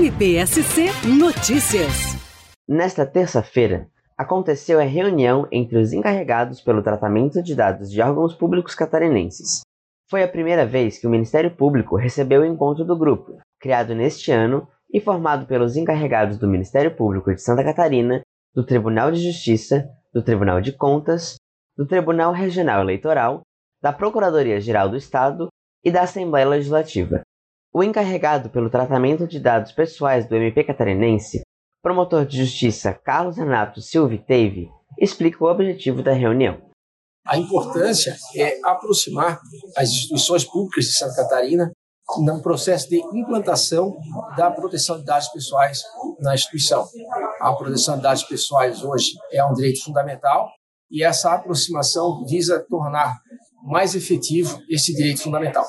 MPSC Notícias. Nesta terça-feira, aconteceu a reunião entre os encarregados pelo tratamento de dados de órgãos públicos catarinenses. Foi a primeira vez que o Ministério Público recebeu o encontro do grupo, criado neste ano e formado pelos encarregados do Ministério Público de Santa Catarina, do Tribunal de Justiça, do Tribunal de Contas, do Tribunal Regional Eleitoral, da Procuradoria-Geral do Estado e da Assembleia Legislativa. O encarregado pelo tratamento de dados pessoais do MP catarinense, promotor de justiça Carlos Renato Silva Teve, explica o objetivo da reunião. A importância é aproximar as instituições públicas de Santa Catarina no processo de implantação da proteção de dados pessoais na instituição. A proteção de dados pessoais hoje é um direito fundamental e essa aproximação visa tornar mais efetivo esse direito fundamental.